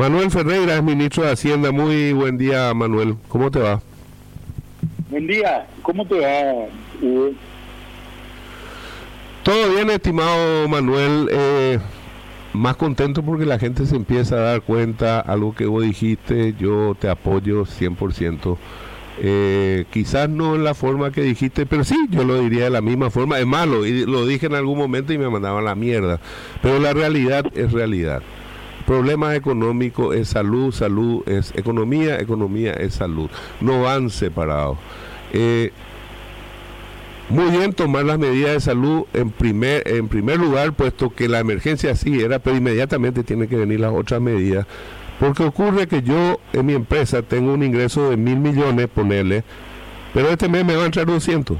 Manuel Ferreira es ministro de Hacienda. Muy buen día, Manuel. ¿Cómo te va? Buen día. ¿Cómo te va, Hugo? Todo bien, estimado Manuel. Eh, más contento porque la gente se empieza a dar cuenta, algo que vos dijiste, yo te apoyo 100%. Eh, quizás no en la forma que dijiste, pero sí, yo lo diría de la misma forma. Es malo, y lo dije en algún momento y me mandaban la mierda. Pero la realidad es realidad. Problemas económicos es salud, salud es economía, economía es salud. No van separados. Eh, muy bien tomar las medidas de salud en primer, en primer lugar, puesto que la emergencia sí era, pero inmediatamente tienen que venir las otras medidas. Porque ocurre que yo en mi empresa tengo un ingreso de mil millones, ponerle, pero este mes me va a entrar 200.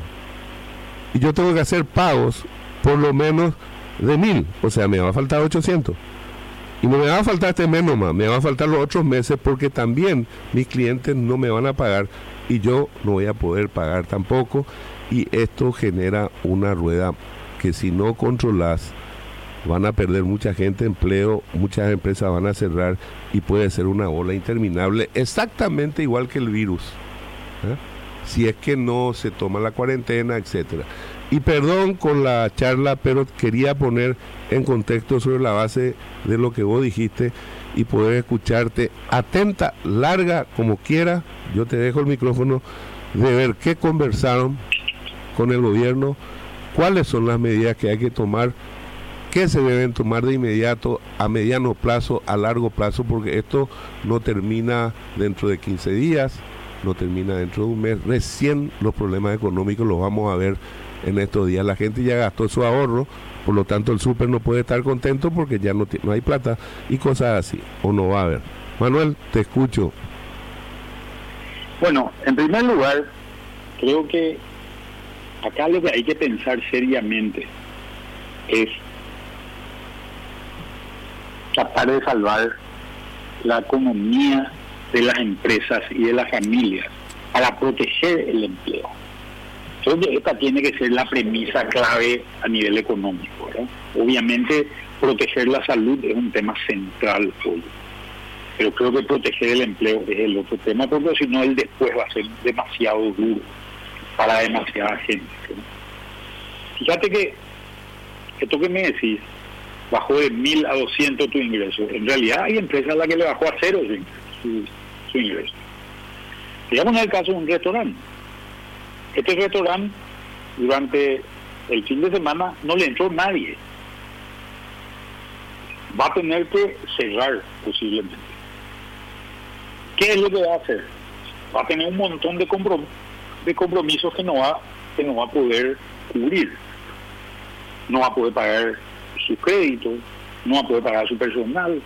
Y yo tengo que hacer pagos por lo menos de mil, o sea, me va a faltar 800. Y no me va a faltar este mes nomás, me va a faltar los otros meses porque también mis clientes no me van a pagar y yo no voy a poder pagar tampoco y esto genera una rueda que si no controlas van a perder mucha gente empleo, muchas empresas van a cerrar y puede ser una ola interminable, exactamente igual que el virus. ¿eh? Si es que no se toma la cuarentena, etcétera. Y perdón con la charla, pero quería poner en contexto sobre la base de lo que vos dijiste y poder escucharte atenta, larga, como quiera. Yo te dejo el micrófono de ver qué conversaron con el gobierno, cuáles son las medidas que hay que tomar, qué se deben tomar de inmediato, a mediano plazo, a largo plazo, porque esto no termina dentro de 15 días, no termina dentro de un mes. Recién los problemas económicos los vamos a ver en estos días. La gente ya gastó su ahorro, por lo tanto el súper no puede estar contento porque ya no, no hay plata y cosas así, o no va a haber. Manuel, te escucho. Bueno, en primer lugar, creo que acá lo que hay que pensar seriamente es tratar de salvar la economía de las empresas y de las familias para proteger el empleo. Creo esta tiene que ser la premisa clave a nivel económico. Obviamente, proteger la salud es un tema central hoy. Pero creo que proteger el empleo es el otro tema, porque si no, el después va a ser demasiado duro para demasiada gente. Fíjate que esto que me decís, bajó de mil a 200 tu ingreso. En realidad hay empresas a las que le bajó a cero su, su ingreso. Digamos en el caso de un restaurante. Este restaurante, durante el fin de semana, no le entró nadie. Va a tener que cerrar posiblemente. ¿Qué es lo que va a hacer? Va a tener un montón de de compromisos que no va que no va a poder cubrir. No va a poder pagar sus créditos, no va a poder pagar su personal,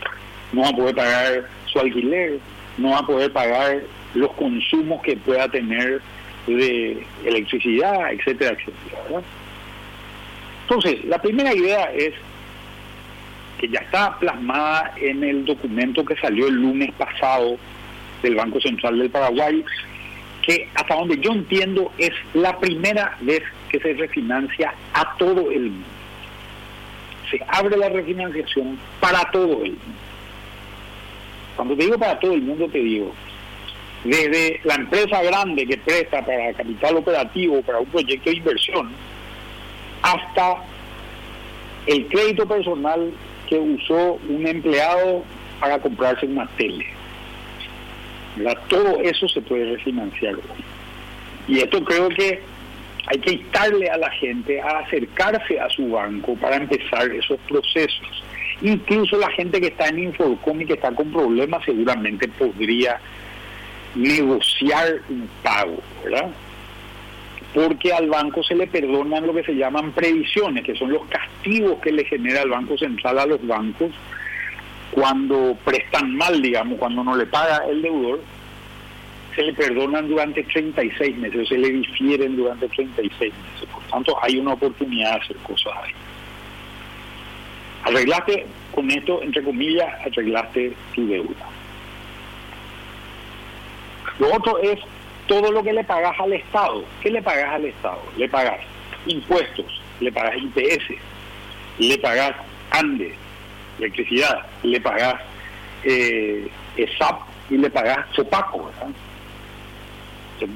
no va a poder pagar su alquiler, no va a poder pagar los consumos que pueda tener de electricidad, etcétera, etcétera. Entonces, la primera idea es que ya está plasmada en el documento que salió el lunes pasado del Banco Central del Paraguay, que hasta donde yo entiendo es la primera vez que se refinancia a todo el mundo. Se abre la refinanciación para todo el mundo. Cuando te digo para todo el mundo, te digo, desde la empresa grande que presta para capital operativo, para un proyecto de inversión, hasta el crédito personal que usó un empleado para comprarse una tele. Todo eso se puede refinanciar Y esto creo que hay que instarle a la gente a acercarse a su banco para empezar esos procesos. Incluso la gente que está en Inforcom y que está con problemas seguramente podría negociar un pago, ¿verdad? Porque al banco se le perdonan lo que se llaman previsiones, que son los castigos que le genera el Banco Central a los bancos cuando prestan mal, digamos, cuando no le paga el deudor, se le perdonan durante 36 meses, se le difieren durante 36 meses. Por tanto, hay una oportunidad de hacer cosas ahí. Arreglaste con esto, entre comillas, arreglaste tu deuda. Lo otro es todo lo que le pagas al Estado. ¿Qué le pagas al Estado? Le pagas impuestos, le pagas IPS, le pagas ANDE, electricidad, le pagas eh, ESAP y le pagas sopaco.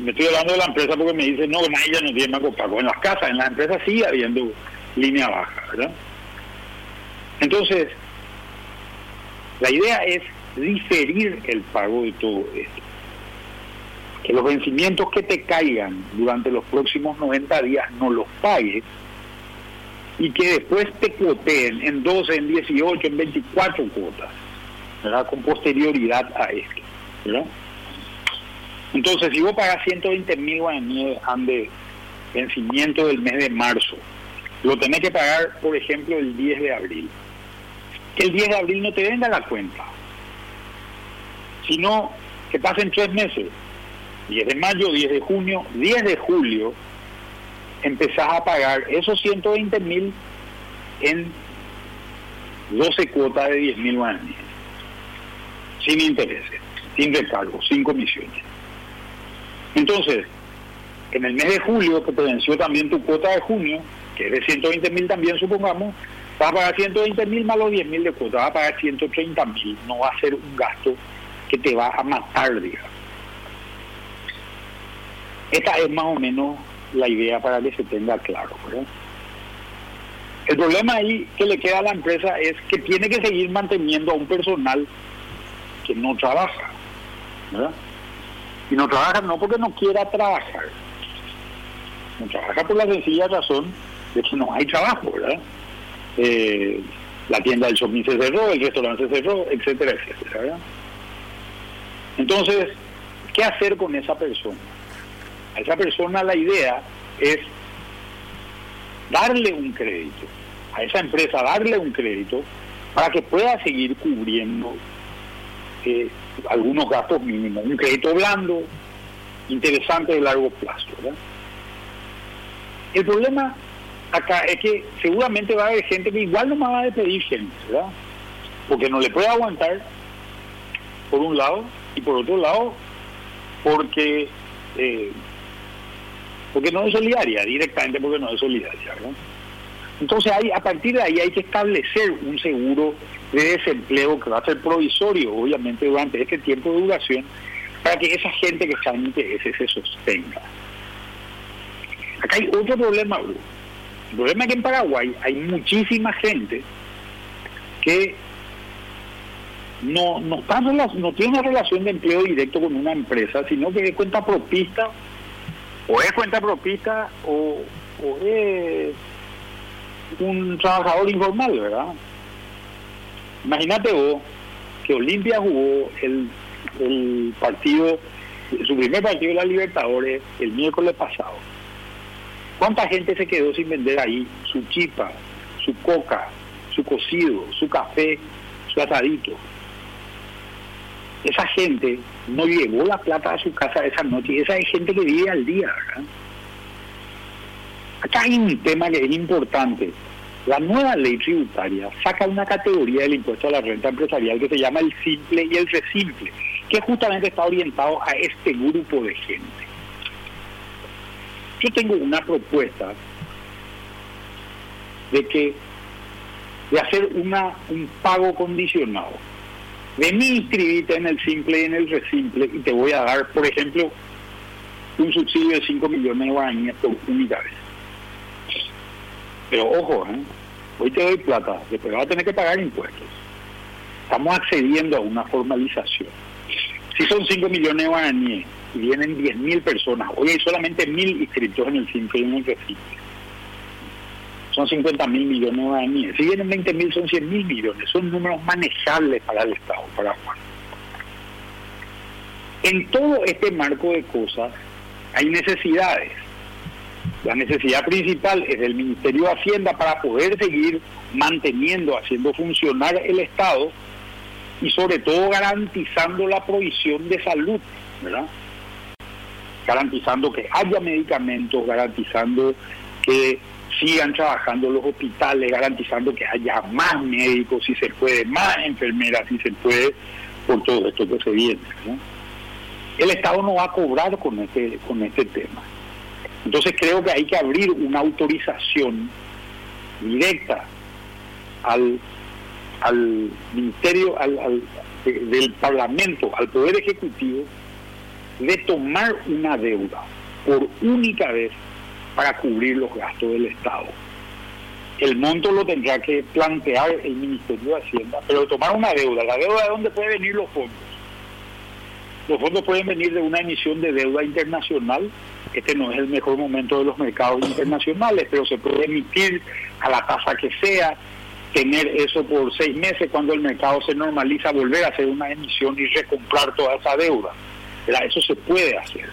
Me estoy hablando de la empresa porque me dicen, no, ella no tiene más copaco. En las casas, en las empresas sigue habiendo línea baja, ¿verdad? Entonces, la idea es diferir el pago de todo esto. Que los vencimientos que te caigan durante los próximos 90 días no los pagues y que después te cuoteen en 12, en 18, en 24 cuotas, ¿verdad? Con posterioridad a esto, ¿verdad? Entonces, si vos pagas 120 mil guaraníes de vencimiento del mes de marzo, lo tenés que pagar, por ejemplo, el 10 de abril. Que el 10 de abril no te venga la cuenta, sino que pasen tres meses, 10 de mayo, 10 de junio, 10 de julio, empezás a pagar esos 120 mil en 12 cuotas de 10 mil sin intereses, sin recargos, sin comisiones. Entonces, en el mes de julio, que te también tu cuota de junio, que es de 120 mil también supongamos, vas a pagar 120 mil más los 10 mil de cuota, vas a pagar 130 mil, no va a ser un gasto que te va a matar, digamos. Esta es más o menos la idea para que se tenga claro. El problema ahí que le queda a la empresa es que tiene que seguir manteniendo a un personal que no trabaja. ¿verdad? Y no trabaja no porque no quiera trabajar, no trabaja por la sencilla razón de que no hay trabajo, ¿verdad? Eh, la tienda del shopping se cerró, el restaurante se cerró, etcétera, etcétera. Entonces, ¿qué hacer con esa persona? A esa persona la idea es darle un crédito, a esa empresa darle un crédito para que pueda seguir cubriendo eh, algunos gastos mínimos, un crédito blando, interesante de largo plazo. El problema acá es que seguramente va a haber gente que igual no me va a pedir gente, ¿verdad? Porque no le puede aguantar, por un lado, y por otro lado, porque eh, porque no es solidaria, directamente porque no es solidaria. Entonces hay, a partir de ahí hay que establecer un seguro de desempleo que va a ser provisorio, obviamente, durante este tiempo de duración, para que esa gente que está en interés se sostenga. Acá hay otro problema, El problema es que en Paraguay hay muchísima gente que no, no, no tiene una relación de empleo directo con una empresa, sino que es cuenta propista, o es cuenta propista, o, o es un trabajador informal, ¿verdad? Imagínate vos que Olimpia jugó el, el partido, su primer partido de la Libertadores el miércoles pasado. ¿Cuánta gente se quedó sin vender ahí su chipa, su coca, su cocido, su café, su asadito? Esa gente no llevó la plata a su casa esa noche, esa es gente que vive al día. Acá hay un tema que es importante. La nueva ley tributaria saca una categoría del impuesto a la renta empresarial que se llama el simple y el resimple, que justamente está orientado a este grupo de gente. Yo tengo una propuesta de que de hacer una un pago condicionado. Vení inscribite en el simple y en el resimple y te voy a dar, por ejemplo, un subsidio de 5 millones de guaraníes por unidades. Pero ojo, ¿eh? hoy te doy plata, después vas a tener que pagar impuestos. Estamos accediendo a una formalización. Si son 5 millones de guaraníes y vienen 10 mil personas, hoy hay solamente mil inscritos en el simple y en el resimple. Son 50 mil millones de guaraníes. Si vienen 20 mil, son 100 mil millones. Son números manejables para el Estado, para Juan. En todo este marco de cosas hay necesidades la necesidad principal es del Ministerio de Hacienda para poder seguir manteniendo, haciendo funcionar el Estado y sobre todo garantizando la provisión de salud, ¿verdad? Garantizando que haya medicamentos, garantizando que sigan trabajando los hospitales, garantizando que haya más médicos si se puede, más enfermeras si se puede, por todo esto que se viene. El Estado no va a cobrar con este, con este tema. Entonces creo que hay que abrir una autorización directa al, al Ministerio, al, del Parlamento al Poder Ejecutivo de tomar una deuda por única vez para cubrir los gastos del Estado. El monto lo tendrá que plantear el Ministerio de Hacienda, pero tomar una deuda, ¿la deuda de dónde pueden venir los fondos? Los fondos pueden venir de una emisión de deuda internacional. Este no es el mejor momento de los mercados internacionales, pero se puede emitir a la tasa que sea, tener eso por seis meses cuando el mercado se normaliza, volver a hacer una emisión y recomprar toda esa deuda. Eso se puede hacer.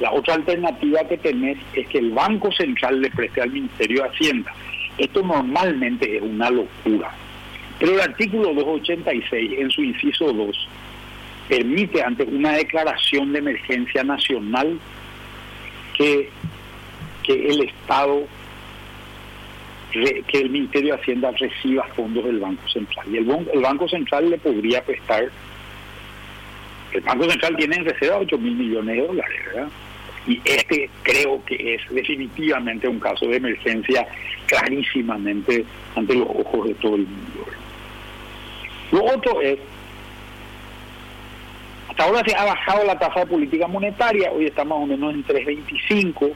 La otra alternativa que tenés es que el Banco Central le preste al Ministerio de Hacienda. Esto normalmente es una locura. Pero el artículo 286, en su inciso 2, permite ante una declaración de emergencia nacional que, que el Estado, que el Ministerio de Hacienda reciba fondos del Banco Central. Y el, el Banco Central le podría prestar, el Banco Central tiene en reserva 8 mil millones de dólares, ¿verdad? Y este creo que es definitivamente un caso de emergencia clarísimamente ante los ojos de todo el mundo. Lo otro es, hasta ahora se ha bajado la tasa de política monetaria, hoy está más o menos en 3.25,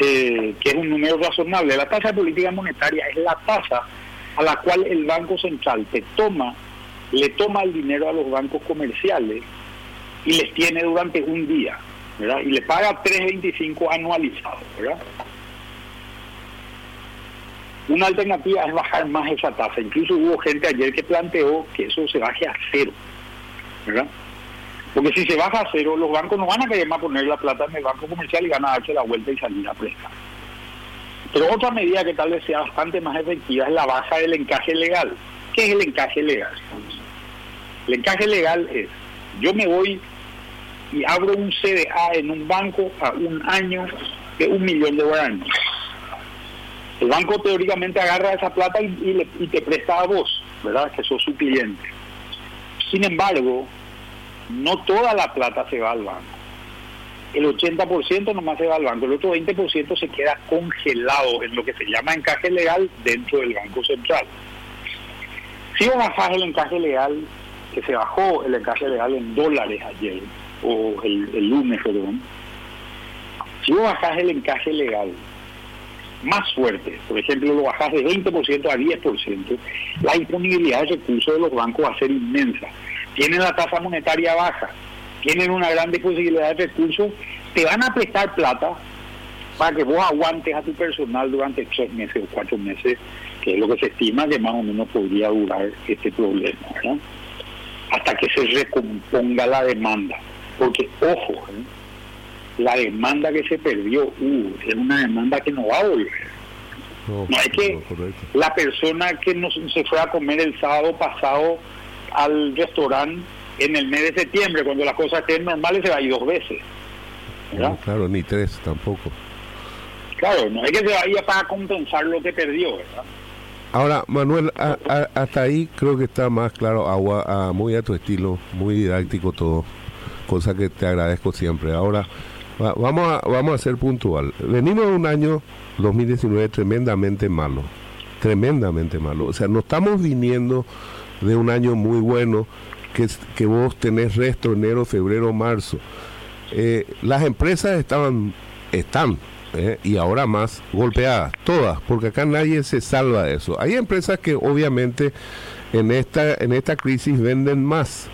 eh, que es un número razonable. La tasa de política monetaria es la tasa a la cual el Banco Central te toma, le toma el dinero a los bancos comerciales y les tiene durante un día. Y le paga 3.25 anualizado, ¿verdad? Una alternativa es bajar más esa tasa. Incluso hubo gente ayer que planteó que eso se baje a cero, ¿verdad? Porque si se baja a cero, los bancos no van a querer más poner la plata en el banco comercial y van a darse la vuelta y salir a prestar. Pero otra medida que tal vez sea bastante más efectiva es la baja del encaje legal. ¿Qué es el encaje legal? El encaje legal es, yo me voy y abro un CDA en un banco a un año de un millón de guaraníes. El banco teóricamente agarra esa plata y, te presta a vos, ¿verdad? Que sos su cliente. Sin embargo, no toda la plata se va al banco. El 80% nomás se va al banco, el otro 20% se queda congelado en lo que se llama encaje legal dentro del Banco Central. Si bajás el encaje legal, que se bajó el encaje legal en dólares ayer, o el, lunes, perdón, si vos bajás el encaje legal más fuerte, por ejemplo, lo bajás de 20% a 10%, la disponibilidad de recursos de los bancos va a ser inmensa. Tienen la tasa monetaria baja, tienen una gran posibilidad de recursos, te van a prestar plata para que vos aguantes a tu personal durante tres meses o cuatro meses, que es lo que se estima que más o menos podría durar este problema, hasta que se recomponga la demanda. Porque, ojo, ¿eh? la demanda que se perdió, uh, es una demanda que no va a volver. No, es que la persona que no se fue a comer el sábado pasado al restaurante en el mes de septiembre, cuando las cosas estén normales, se va a ir dos veces. claro, ni tres tampoco. Claro, no es que se vaya para compensar lo que perdió, ¿verdad? Ahora, Manuel, hasta ahí creo que está más claro, agua, muy a tu estilo, muy didáctico todo cosa que te agradezco siempre. Ahora, vamos, a, vamos a ser puntual. Venimos de un año 2019 tremendamente malo, tremendamente malo. O sea, no estamos viniendo de un año muy bueno que, que vos tenés resto enero, febrero, marzo. Eh, las empresas estaban, están, eh, y ahora más golpeadas, todas, porque acá nadie se salva de eso. Hay empresas que obviamente en esta, en esta crisis venden más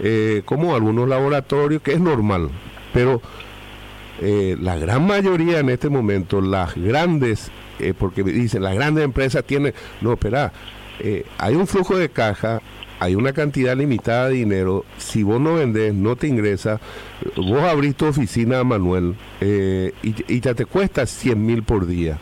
eh, como algunos laboratorios, que es normal, pero eh, la gran mayoría en este momento, las grandes, eh, porque dicen, las grandes empresas tienen, no, espera, hay un flujo de caja, hay una cantidad limitada de dinero, si vos no vendés, no te ingresa, vos abrís tu oficina, Manuel, y, y ya te cuesta 100 mil por día.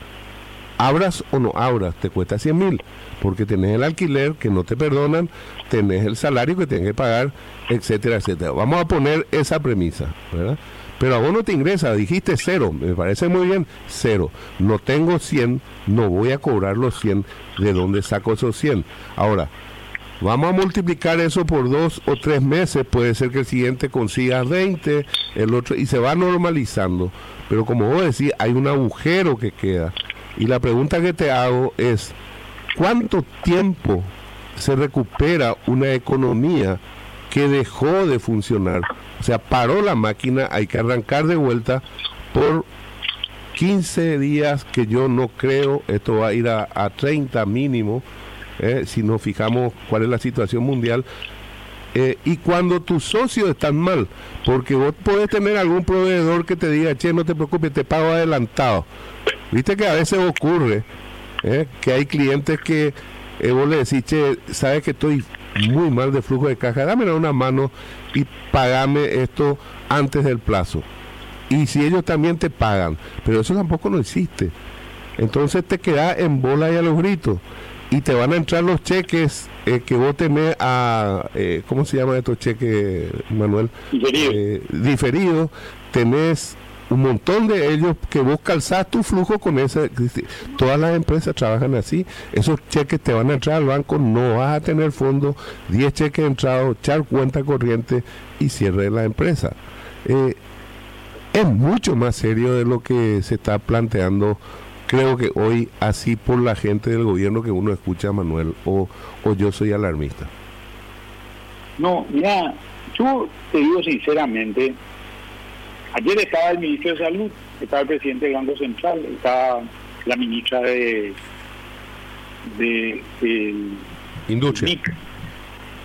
Abras o no abras, te cuesta 100 mil, porque tenés el alquiler que no te perdonan, tenés el salario que tienes que pagar, etcétera, etcétera. Vamos a poner esa premisa, ¿verdad? Pero a vos no te ingresa, dijiste cero, me parece muy bien, cero. No tengo 100, no voy a cobrar los 100, ¿de dónde saco esos 100? Ahora, vamos a multiplicar eso por dos o tres meses, puede ser que el siguiente consiga 20, el otro, y se va normalizando. Pero como vos decís, hay un agujero que queda y la pregunta que te hago es, ¿cuánto tiempo se recupera una economía que dejó de funcionar. O sea, paró la máquina, hay que arrancar de vuelta por 15 días que yo no creo, esto va a ir a, 30 mínimo, eh, si nos fijamos cuál es la situación mundial. Eh, y cuando tus socios están mal, porque vos podés tener algún proveedor que te diga, che, no te preocupes, te pago adelantado. Viste que a veces ocurre eh, que hay clientes que vos le decís, che, sabes que estoy muy mal de flujo de caja, dame una mano y pagame esto antes del plazo. Y si ellos también te pagan, pero eso tampoco no existe. Entonces te quedas en bola y a los gritos. Y te van a entrar los cheques eh, que vos tenés a, eh, ¿cómo se llaman estos cheques, Manuel? Diferido. Eh, diferido. Tenés un montón de ellos que vos calzás tu flujo con ese. Todas las empresas trabajan así. Esos cheques te van a entrar al banco, no vas a tener fondo, 10 cheques entrados, echar cuenta corriente y cierre la empresa. Eh, es mucho más serio de lo que se está planteando, creo que hoy, así por la gente del gobierno que uno escucha, Manuel, o, o yo soy alarmista. No, mira, yo te digo sinceramente, ayer estaba el ministro de Salud, estaba el presidente del Banco Central, estaba la ministra de, de, Industria.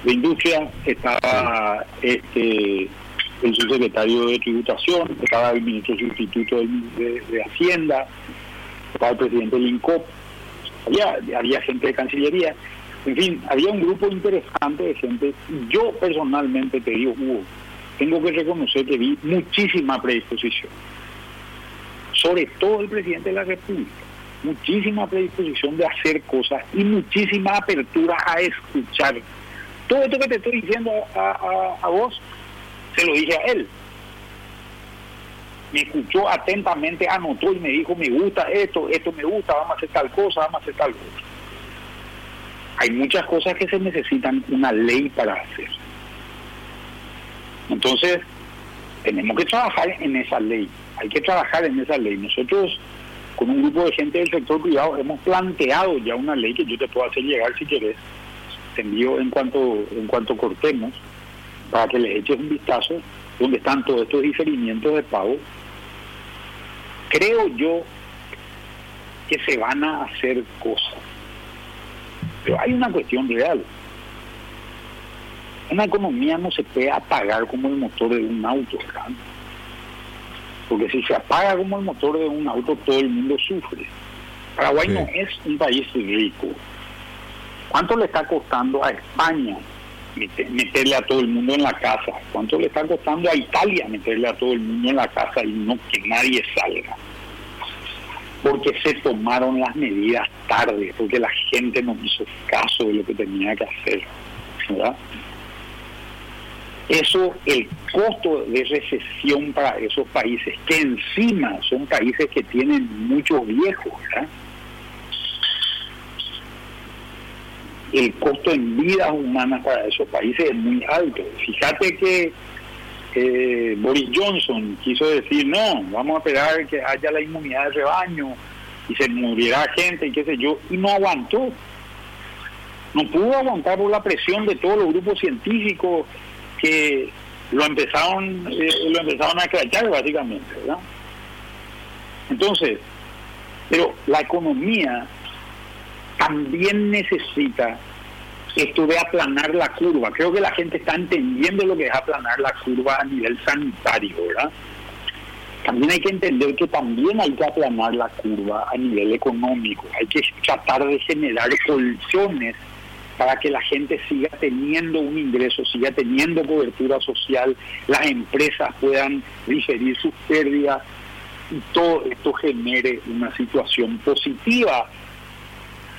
de Industria, estaba este el subsecretario de Tributación, estaba el ministro sustituto de, Hacienda, estaba el presidente del INCOP, había, había gente de Cancillería, en fin, había un grupo interesante de gente. Yo personalmente te digo, Hugo, tengo que reconocer que vi muchísima predisposición, sobre todo el presidente de la República, muchísima predisposición de hacer cosas y muchísima apertura a escuchar. Todo esto que te estoy diciendo a, a vos, se lo dije a él. Me escuchó atentamente, anotó y me dijo, me gusta esto, esto me gusta, vamos a hacer tal cosa, vamos a hacer tal cosa. Hay muchas cosas que se necesitan una ley para hacer. Entonces, tenemos que trabajar en esa ley, hay que trabajar en esa ley. Nosotros, con un grupo de gente del sector privado, hemos planteado ya una ley que yo te puedo hacer llegar si quieres. Te envío en cuanto, en cuanto cortemos para que les eches un vistazo donde están todos estos diferimientos de pago, creo yo que se van a hacer cosas. Pero hay una cuestión real. Una economía no se puede apagar como el motor de un auto, Porque si se apaga como el motor de un auto, todo el mundo sufre. Paraguay no es un país rico. ¿Cuánto le está costando a España meterle a todo el mundo en la casa. ¿Cuánto le está costando a Italia meterle a todo el mundo en la casa y no que nadie salga? Porque se tomaron las medidas tarde, porque la gente no hizo caso de lo que tenía que hacer. ¿verdad? Eso, el costo de recesión para esos países, que encima son países que tienen muchos viejos, ¿verdad? el costo en vidas humanas para esos países es muy alto. Fíjate que eh, Boris Johnson quiso decir, no, vamos a esperar que haya la inmunidad de rebaño y se muriera gente y qué sé yo, y no aguantó. No pudo aguantar por la presión de todos los grupos científicos que lo empezaron, eh, lo empezaron a crachar básicamente, ¿verdad? Entonces, pero la economía también necesita esto de aplanar la curva. Creo que la gente está entendiendo lo que es aplanar la curva a nivel sanitario, ¿verdad? También hay que entender que también hay que aplanar la curva a nivel económico. Hay que tratar de generar colchones para que la gente siga teniendo un ingreso, siga teniendo cobertura social, las empresas puedan diferir sus pérdidas y todo esto genere una situación positiva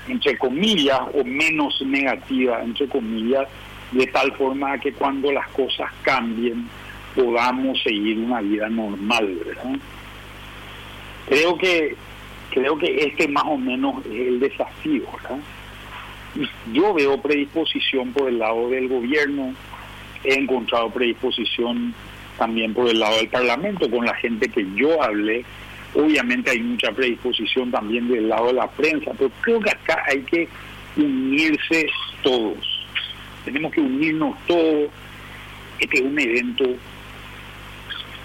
entre comillas, o menos negativa, entre comillas, de tal forma que cuando las cosas cambien podamos seguir una vida normal, ¿verdad? Creo que creo que este más o menos es el desafío, ¿verdad? Yo veo predisposición por el lado del gobierno, he encontrado predisposición también por el lado del Parlamento, con la gente que yo hablé, Obviamente hay mucha predisposición también del lado de la prensa, pero creo que acá hay que unirse todos, tenemos que unirnos todos. Este es un evento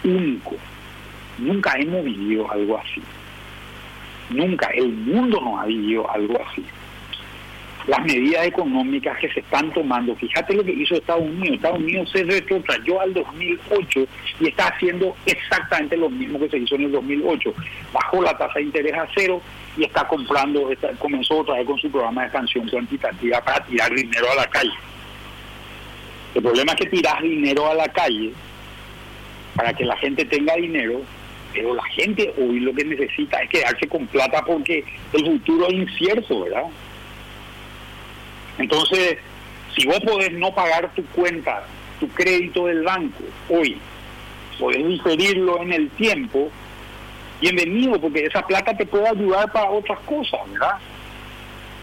único. Nunca hemos vivido algo así. Nunca el mundo no ha vivido algo así las medidas económicas que se están tomando. Fíjate lo que hizo Estados Unidos. Estados Unidos se retrotrayó al 2008 y está haciendo exactamente lo mismo que se hizo en el 2008. Bajó la tasa de interés a cero y está comprando, comenzó otra vez con su programa de expansión cuantitativa para tirar dinero a la calle. El problema es que tiras dinero a la calle para que la gente tenga dinero, pero la gente hoy lo que necesita es quedarse con plata porque el futuro es incierto, ¿verdad? Entonces, si vos podés no pagar tu cuenta, tu crédito del banco hoy, podés diferirlo en el tiempo, bienvenido, porque esa plata te puede ayudar para otras cosas, ¿verdad?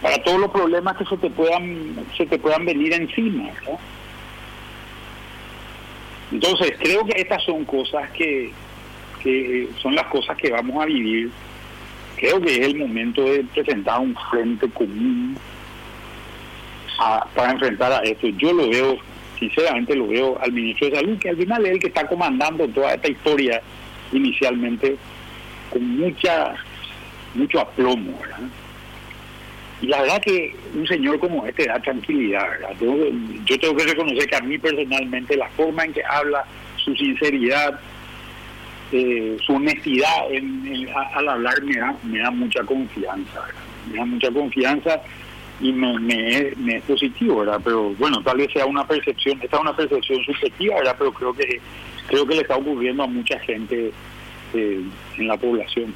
Para todos los problemas que se te puedan, se te puedan venir encima, ¿verdad? Entonces, creo que estas son cosas que, que son las cosas que vamos a vivir. Creo que es el momento de presentar un frente común para enfrentar a esto. Yo lo veo, sinceramente lo veo al ministro de Salud, que al final es el que está comandando toda esta historia inicialmente con mucha mucho aplomo. Y la verdad que un señor como este da tranquilidad, yo tengo que reconocer que a mí personalmente la forma en que habla, su sinceridad, eh, su honestidad al hablar me da, me da mucha confianza, me da mucha confianza y me, me, es positivo, ¿verdad? Pero bueno, tal vez sea una percepción, esta es una percepción subjetiva. Pero creo que creo que le está ocurriendo a mucha gente eh, en la población.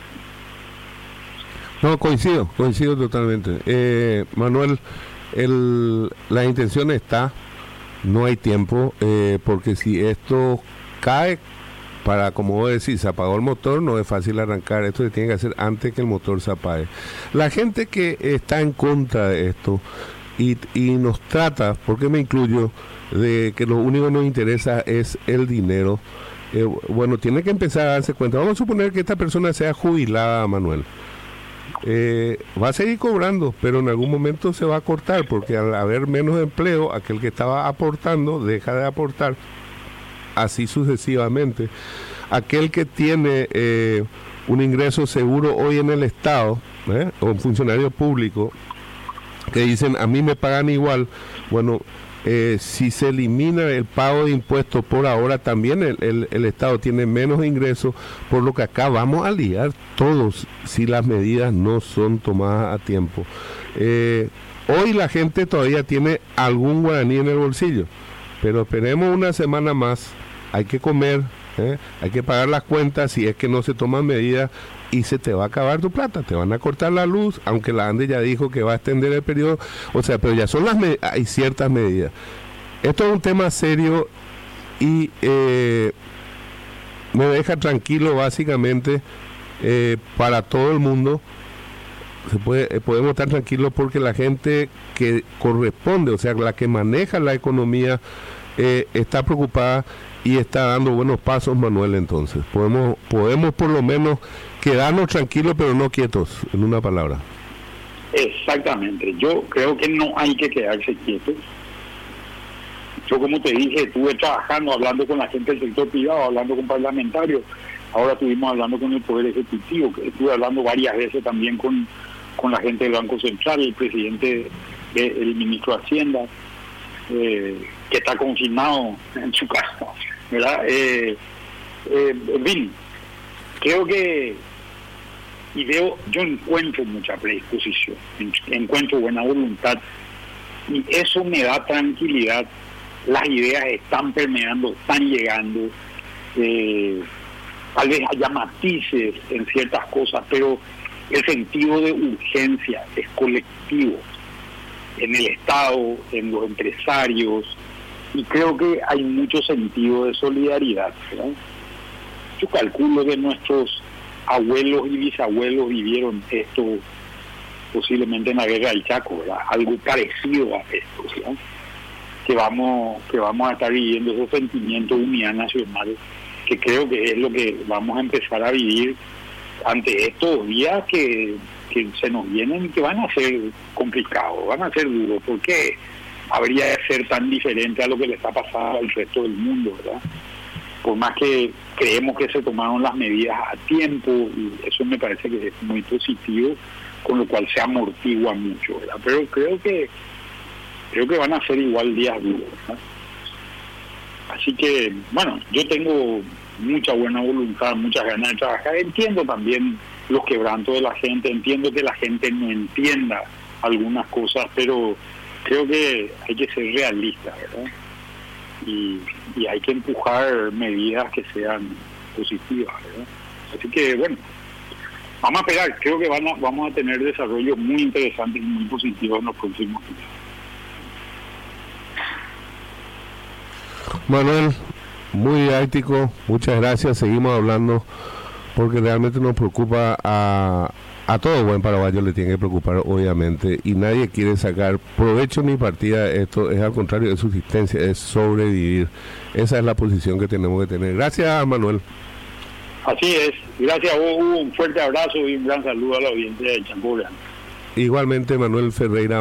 No, coincido, coincido totalmente. Eh, Manuel, el, la intención está, no hay tiempo, eh, porque si esto cae para, como vos decís, se apagó el motor, no es fácil arrancar, esto se tiene que hacer antes que el motor se apague. La gente que está en contra de esto y, y nos trata, porque me incluyo, de que lo único que nos interesa es el dinero, eh, bueno, tiene que empezar a darse cuenta. Vamos a suponer que esta persona sea jubilada, Manuel. Eh, va a seguir cobrando, pero en algún momento se va a cortar, porque al haber menos empleo, aquel que estaba aportando deja de aportar así sucesivamente. Aquel que tiene eh, un ingreso seguro hoy en el Estado, ¿eh? o un funcionario público, que dicen a mí me pagan igual, bueno, eh, si se elimina el pago de impuestos por ahora, también el, el, Estado tiene menos ingresos, por lo que acá vamos a liar todos si las medidas no son tomadas a tiempo. hoy la gente todavía tiene algún guaraní en el bolsillo, pero esperemos una semana más hay que comer, ¿eh? hay que pagar las cuentas si es que no se toman medidas y se te va a acabar tu plata, te van a cortar la luz, aunque la ANDE ya dijo que va a extender el periodo, o sea, pero ya son las hay ciertas medidas. Esto es un tema serio y eh, me deja tranquilo básicamente eh, para todo el mundo. Se puede, podemos estar tranquilos porque la gente que corresponde, o sea, la que maneja la economía, está preocupada y está dando buenos pasos Manuel entonces. Podemos, podemos por lo menos quedarnos tranquilos pero no quietos, en una palabra. Exactamente, yo creo que no hay que quedarse quietos. Yo como te dije, estuve trabajando, hablando con la gente del sector privado, hablando con parlamentarios, ahora estuvimos hablando con el Poder Ejecutivo, estuve hablando varias veces también con, con la gente del Banco Central, el presidente, el ministro de Hacienda, eh, que está confirmado en su casa. ¿verdad? Eh, eh, en fin, creo que y veo, yo encuentro mucha predisposición, encuentro buena voluntad y eso me da tranquilidad. Las ideas están permeando, están llegando. Eh, tal vez haya matices en ciertas cosas, pero el sentido de urgencia es colectivo en el Estado, en los empresarios, y creo que hay mucho sentido de solidaridad. Yo calculo que nuestros abuelos y bisabuelos vivieron esto posiblemente en la guerra del Chaco, algo parecido a esto, que vamos que vamos a estar viviendo esos sentimientos de unidad nacional, que creo que es lo que vamos a empezar a vivir ante estos días que, que se nos vienen y que van a ser complicados, van a ser duros, porque habría de ser tan diferente a lo que le está pasando al resto del mundo, ¿verdad? Por más que creemos que se tomaron las medidas a tiempo, y eso me parece que es muy positivo, con lo cual se amortigua mucho, ¿verdad? Pero creo que creo que van a ser igual días duros, Así que, bueno, yo tengo mucha buena voluntad, muchas ganas de trabajar. Entiendo también los quebrantos de la gente, entiendo que la gente no entienda algunas cosas, pero creo que hay que ser realista, ¿verdad? Y, hay que empujar medidas que sean positivas, ¿verdad? Así que, bueno, vamos a esperar. Creo que van vamos a tener desarrollos muy interesantes y muy positivos en los próximos días. Manuel, muy didáctico, muchas gracias. Seguimos hablando porque realmente nos preocupa a, a todo buen paraguayo le tiene que preocupar, obviamente, y nadie quiere sacar provecho ni partida. Esto es al contrario, de subsistencia, es sobrevivir. Esa es la posición que tenemos que tener. Gracias, Manuel. Así es. Gracias a vos, Un fuerte abrazo y un gran saludo a la audiencia de Champura. Igualmente, Manuel Ferreira.